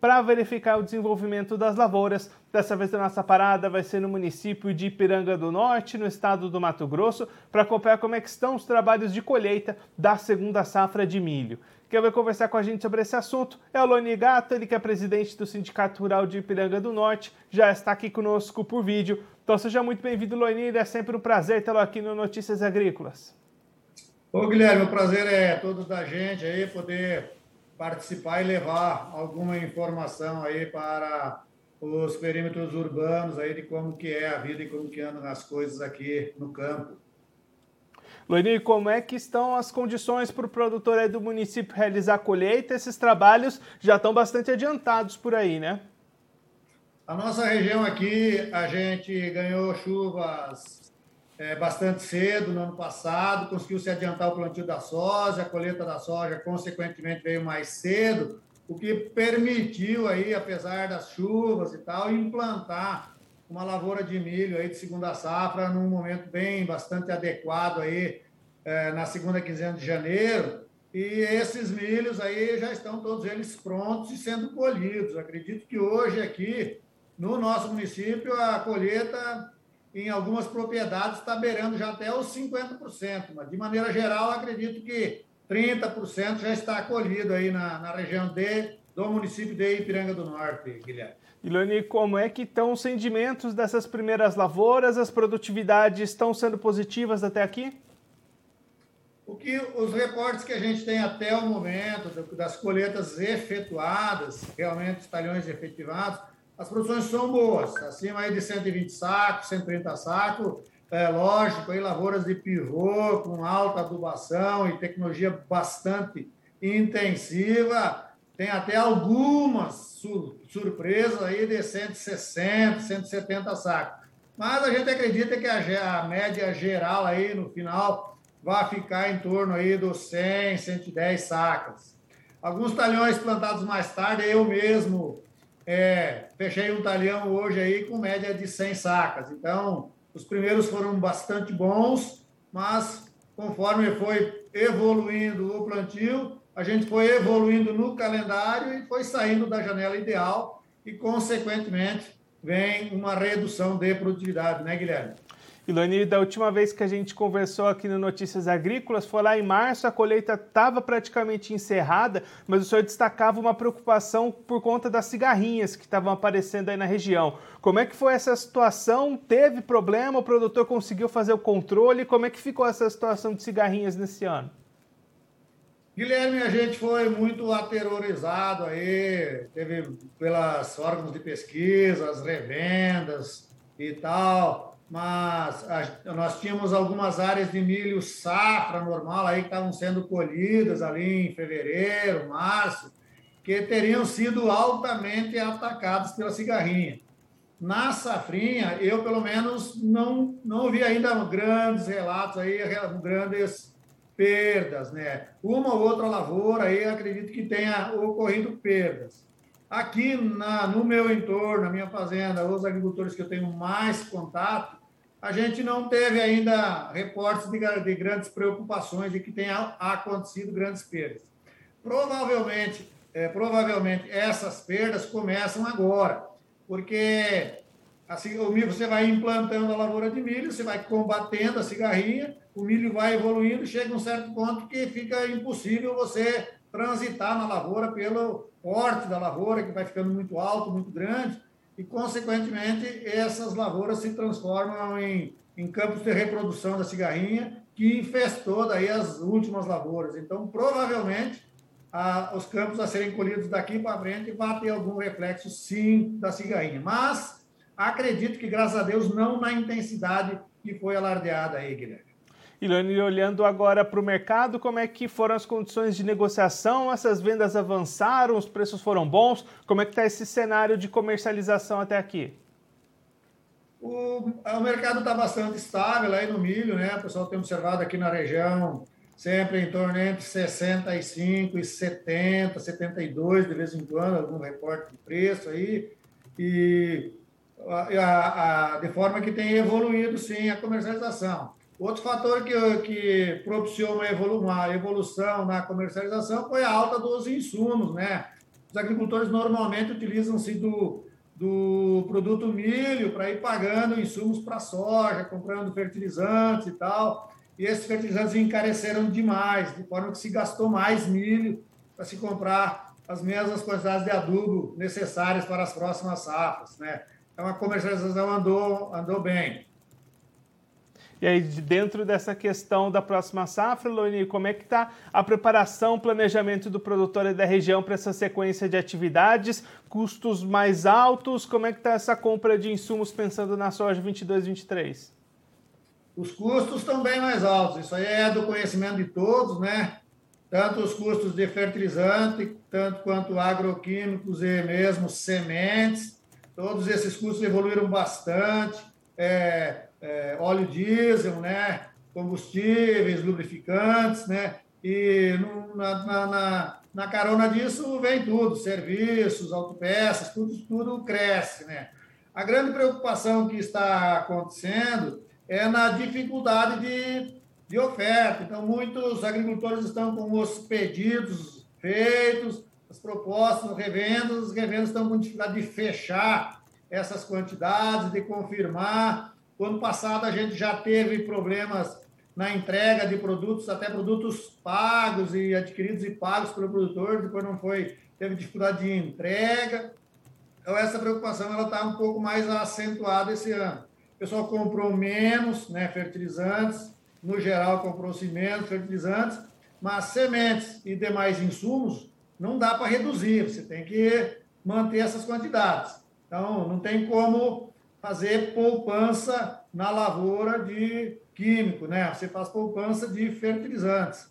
para verificar o desenvolvimento das lavouras. Dessa vez a nossa parada vai ser no município de Ipiranga do Norte, no estado do Mato Grosso, para acompanhar como é que estão os trabalhos de colheita da segunda safra de milho. Quem vai conversar com a gente sobre esse assunto é o Loni Gato, ele que é presidente do Sindicato Rural de Ipiranga do Norte, já está aqui conosco por vídeo. Então seja muito bem-vindo, Loni, é sempre um prazer tê-lo aqui no Notícias Agrícolas. Ô Guilherme, o prazer é todo da gente aí poder participar e levar alguma informação aí para os perímetros urbanos aí de como que é a vida e como que andam as coisas aqui no campo. Loini, como é que estão as condições para o produtor aí do município realizar a colheita? Esses trabalhos já estão bastante adiantados por aí, né? A nossa região aqui, a gente ganhou chuvas é, bastante cedo no ano passado, conseguiu se adiantar o plantio da soja, a colheita da soja, consequentemente, veio mais cedo, o que permitiu aí, apesar das chuvas e tal, implantar uma lavoura de milho aí de segunda safra num momento bem bastante adequado aí é, na segunda quinzena de janeiro e esses milhos aí já estão todos eles prontos e sendo colhidos. Acredito que hoje aqui no nosso município a colheita em algumas propriedades está beirando já até os 50%, mas de maneira geral acredito que 30% já está colhido aí na, na região de, do município de Ipiranga do Norte, Guilherme. Ilone, como é que estão os rendimentos dessas primeiras lavouras? As produtividades estão sendo positivas até aqui? O que os reportes que a gente tem até o momento das colheitas efetuadas, realmente os talhões efetivados, as produções são boas, acima aí de 120 sacos, 130 sacos, é lógico, aí lavouras de pivô com alta adubação e tecnologia bastante intensiva, tem até algumas sur surpresas aí de 160, 170 sacos. Mas a gente acredita que a, a média geral aí no final vai ficar em torno aí dos 100, 110 sacas. Alguns talhões plantados mais tarde, eu mesmo é, fechei um talhão hoje aí com média de 100 sacas. Então, os primeiros foram bastante bons, mas conforme foi evoluindo o plantio, a gente foi evoluindo no calendário e foi saindo da janela ideal e, consequentemente, vem uma redução de produtividade, né, Guilherme? Iloni, da última vez que a gente conversou aqui no Notícias Agrícolas, foi lá em março, a colheita estava praticamente encerrada, mas o senhor destacava uma preocupação por conta das cigarrinhas que estavam aparecendo aí na região. Como é que foi essa situação? Teve problema? O produtor conseguiu fazer o controle? Como é que ficou essa situação de cigarrinhas nesse ano? Guilherme, a gente foi muito aterrorizado aí, teve pelas órgãos de pesquisa, as revendas e tal, mas a, nós tínhamos algumas áreas de milho safra normal aí que estavam sendo colhidas ali em fevereiro, março, que teriam sido altamente atacadas pela cigarrinha. Na safrinha, eu pelo menos não, não vi ainda grandes relatos aí, grandes perdas, né? Uma ou outra lavoura aí acredito que tenha ocorrido perdas. Aqui na, no meu entorno, na minha fazenda, os agricultores que eu tenho mais contato, a gente não teve ainda reportes de, de grandes preocupações de que tenha acontecido grandes perdas. Provavelmente, é, provavelmente essas perdas começam agora, porque assim, o milho você vai implantando a lavoura de milho, você vai combatendo a cigarrinha, o milho vai evoluindo, chega um certo ponto que fica impossível você transitar na lavoura pelo porte da lavoura, que vai ficando muito alto, muito grande, e, consequentemente, essas lavouras se transformam em, em campos de reprodução da cigarrinha, que infestou daí as últimas lavouras. Então, provavelmente, a, os campos a serem colhidos daqui para frente vai ter algum reflexo, sim, da cigarrinha. Mas acredito que, graças a Deus, não na intensidade que foi alardeada aí, Guilherme. Ilane, olhando agora para o mercado, como é que foram as condições de negociação? Essas vendas avançaram, os preços foram bons? Como é que está esse cenário de comercialização até aqui? O, o mercado está bastante estável aí no milho, né? O pessoal tem observado aqui na região sempre em torno entre 65 e 70, 72 de vez em quando, algum reporte de preço aí. E a, a, de forma que tem evoluído, sim, a comercialização. Outro fator que, que propiciou uma, evolu uma evolução na comercialização foi a alta dos insumos, né? Os agricultores normalmente utilizam-se do, do produto milho para ir pagando insumos para soja, comprando fertilizantes e tal. E esses fertilizantes encareceram demais, de forma que se gastou mais milho para se comprar as mesmas quantidades de adubo necessárias para as próximas safras, né? Então a comercialização andou, andou bem. E aí, dentro dessa questão da próxima safra, Loni, como é que está a preparação, planejamento do produtor e da região para essa sequência de atividades? Custos mais altos? Como é que está essa compra de insumos pensando na soja 22-23? Os custos estão bem mais altos. Isso aí é do conhecimento de todos, né? Tanto os custos de fertilizante, tanto quanto agroquímicos e mesmo sementes. Todos esses custos evoluíram bastante. É, é, óleo diesel, né? combustíveis, lubrificantes, né? E no, na, na, na, carona disso vem tudo, serviços, autopeças, tudo, tudo cresce, né? A grande preocupação que está acontecendo é na dificuldade de, de oferta. Então, muitos agricultores estão com os pedidos feitos, as propostas, revendas, os revendas estão com dificuldade de fechar essas quantidades, de confirmar o ano passado a gente já teve problemas na entrega de produtos, até produtos pagos e adquiridos e pagos pelo produtor, depois não foi, teve dificuldade de entrega. Então essa preocupação ela está um pouco mais acentuada esse ano. O pessoal comprou menos, né, fertilizantes, no geral comprou-se menos fertilizantes, mas sementes e demais insumos não dá para reduzir, você tem que manter essas quantidades. Então não tem como fazer poupança na lavoura de químico, né? Você faz poupança de fertilizantes.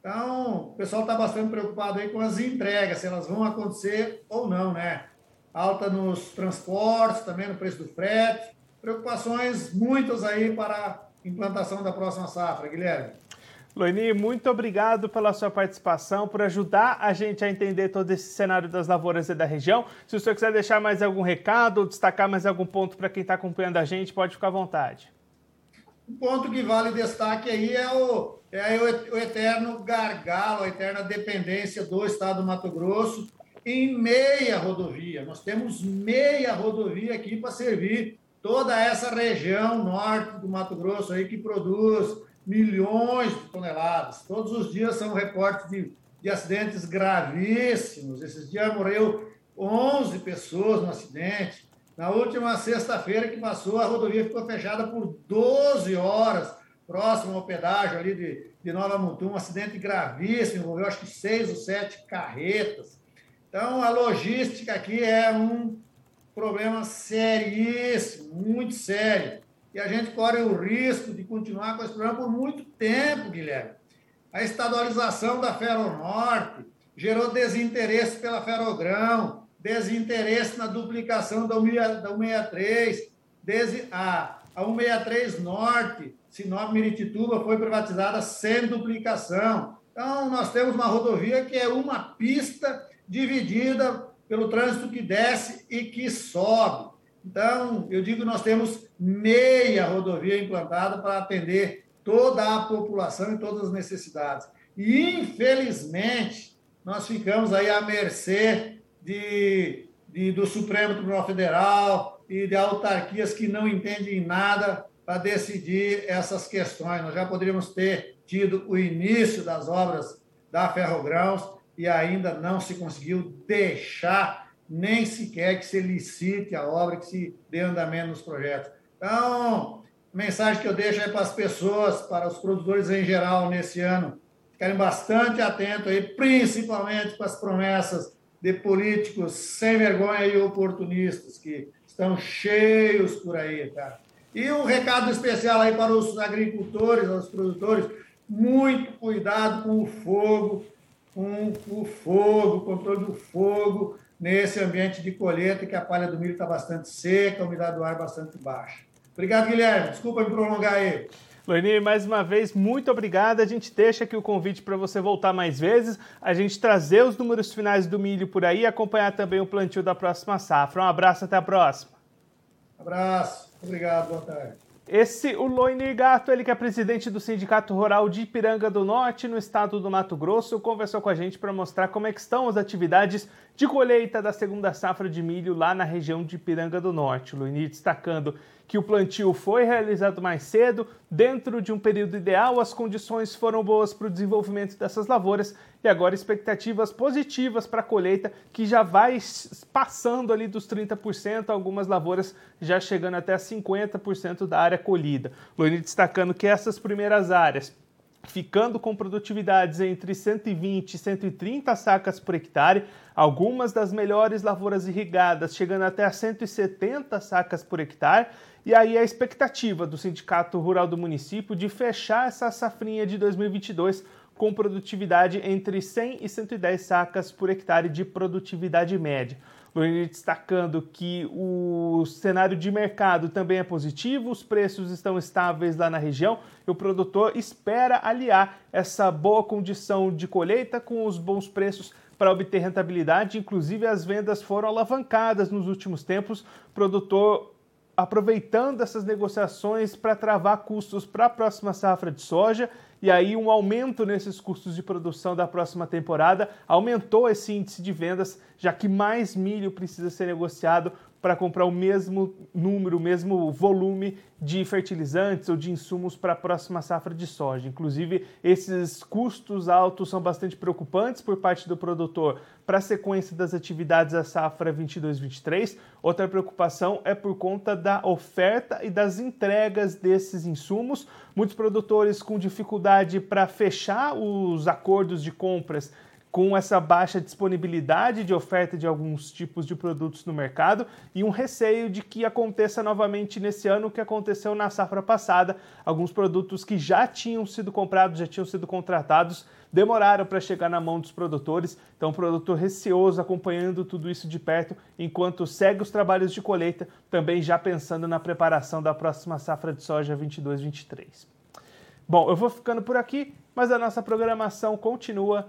Então, o pessoal está bastante preocupado aí com as entregas, se elas vão acontecer ou não, né? Alta nos transportes, também no preço do frete. Preocupações muitas aí para a implantação da próxima safra, Guilherme. Loini, muito obrigado pela sua participação, por ajudar a gente a entender todo esse cenário das lavouras e da região. Se o senhor quiser deixar mais algum recado ou destacar mais algum ponto para quem está acompanhando a gente, pode ficar à vontade. Um ponto que vale destaque aí é o, é o eterno gargalo, a eterna dependência do Estado do Mato Grosso em meia rodovia. Nós temos meia rodovia aqui para servir toda essa região norte do Mato Grosso aí que produz milhões de toneladas. Todos os dias são reportes de, de acidentes gravíssimos. Esses dias morreu 11 pessoas no acidente. Na última sexta-feira que passou, a rodovia ficou fechada por 12 horas, próximo ao pedágio ali de, de Nova Mutum. Um acidente gravíssimo, envolveu acho que seis ou sete carretas. Então, a logística aqui é um problema seríssimo, muito sério e a gente corre o risco de continuar com esse problema por muito tempo, Guilherme. A estadualização da Ferronorte gerou desinteresse pela Ferrogrão, desinteresse na duplicação da 163, a, a 163 Norte, Sinop Miritituba, foi privatizada sem duplicação. Então, nós temos uma rodovia que é uma pista dividida pelo trânsito que desce e que sobe. Então, eu digo nós temos meia rodovia implantada para atender toda a população e todas as necessidades. E, infelizmente, nós ficamos aí à mercê de, de, do Supremo Tribunal Federal e de autarquias que não entendem nada para decidir essas questões. Nós já poderíamos ter tido o início das obras da Ferrogrãos e ainda não se conseguiu deixar nem sequer que se licite a obra, que se dê andamento nos projetos. Então, a mensagem que eu deixo aí para as pessoas, para os produtores em geral nesse ano, ficarem bastante atentos aí, principalmente com as promessas de políticos sem vergonha e oportunistas que estão cheios por aí, tá? E um recado especial aí para os agricultores, os produtores, muito cuidado com o fogo, com o fogo, controle do fogo nesse ambiente de colheita que a palha do milho está bastante seca, a umidade do ar bastante baixa. Obrigado, Guilherme. Desculpa me prolongar aí. Loini, mais uma vez, muito obrigado. A gente deixa aqui o convite para você voltar mais vezes, a gente trazer os números finais do milho por aí e acompanhar também o plantio da próxima safra. Um abraço, até a próxima. Abraço. Obrigado. Boa tarde. Esse, o Loine Gato, ele que é presidente do Sindicato Rural de Ipiranga do Norte, no estado do Mato Grosso, conversou com a gente para mostrar como é que estão as atividades de colheita da segunda safra de milho lá na região de Ipiranga do Norte. O Loine destacando que o plantio foi realizado mais cedo, dentro de um período ideal, as condições foram boas para o desenvolvimento dessas lavouras e agora expectativas positivas para a colheita, que já vai passando ali dos 30%, algumas lavouras já chegando até 50% da área colhida. Loine destacando que essas primeiras áreas, ficando com produtividades entre 120 e 130 sacas por hectare, algumas das melhores lavouras irrigadas chegando até a 170 sacas por hectare, e aí a expectativa do Sindicato Rural do município de fechar essa safrinha de 2022 com produtividade entre 100 e 110 sacas por hectare de produtividade média. Luiz destacando que o cenário de mercado também é positivo, os preços estão estáveis lá na região e o produtor espera aliar essa boa condição de colheita com os bons preços para obter rentabilidade. Inclusive, as vendas foram alavancadas nos últimos tempos. O produtor aproveitando essas negociações para travar custos para a próxima safra de soja e aí um aumento nesses custos de produção da próxima temporada. Aumentou esse índice de vendas, já que mais milho precisa ser negociado para comprar o mesmo número, o mesmo volume de fertilizantes ou de insumos para a próxima safra de soja. Inclusive, esses custos altos são bastante preocupantes por parte do produtor para a sequência das atividades da safra 22-23. Outra preocupação é por conta da oferta e das entregas desses insumos. Muitos produtores com dificuldade para fechar os acordos de compras com essa baixa disponibilidade de oferta de alguns tipos de produtos no mercado e um receio de que aconteça novamente nesse ano o que aconteceu na safra passada. Alguns produtos que já tinham sido comprados, já tinham sido contratados, demoraram para chegar na mão dos produtores. Então, o produtor receoso acompanhando tudo isso de perto enquanto segue os trabalhos de colheita, também já pensando na preparação da próxima safra de soja 22-23. Bom, eu vou ficando por aqui, mas a nossa programação continua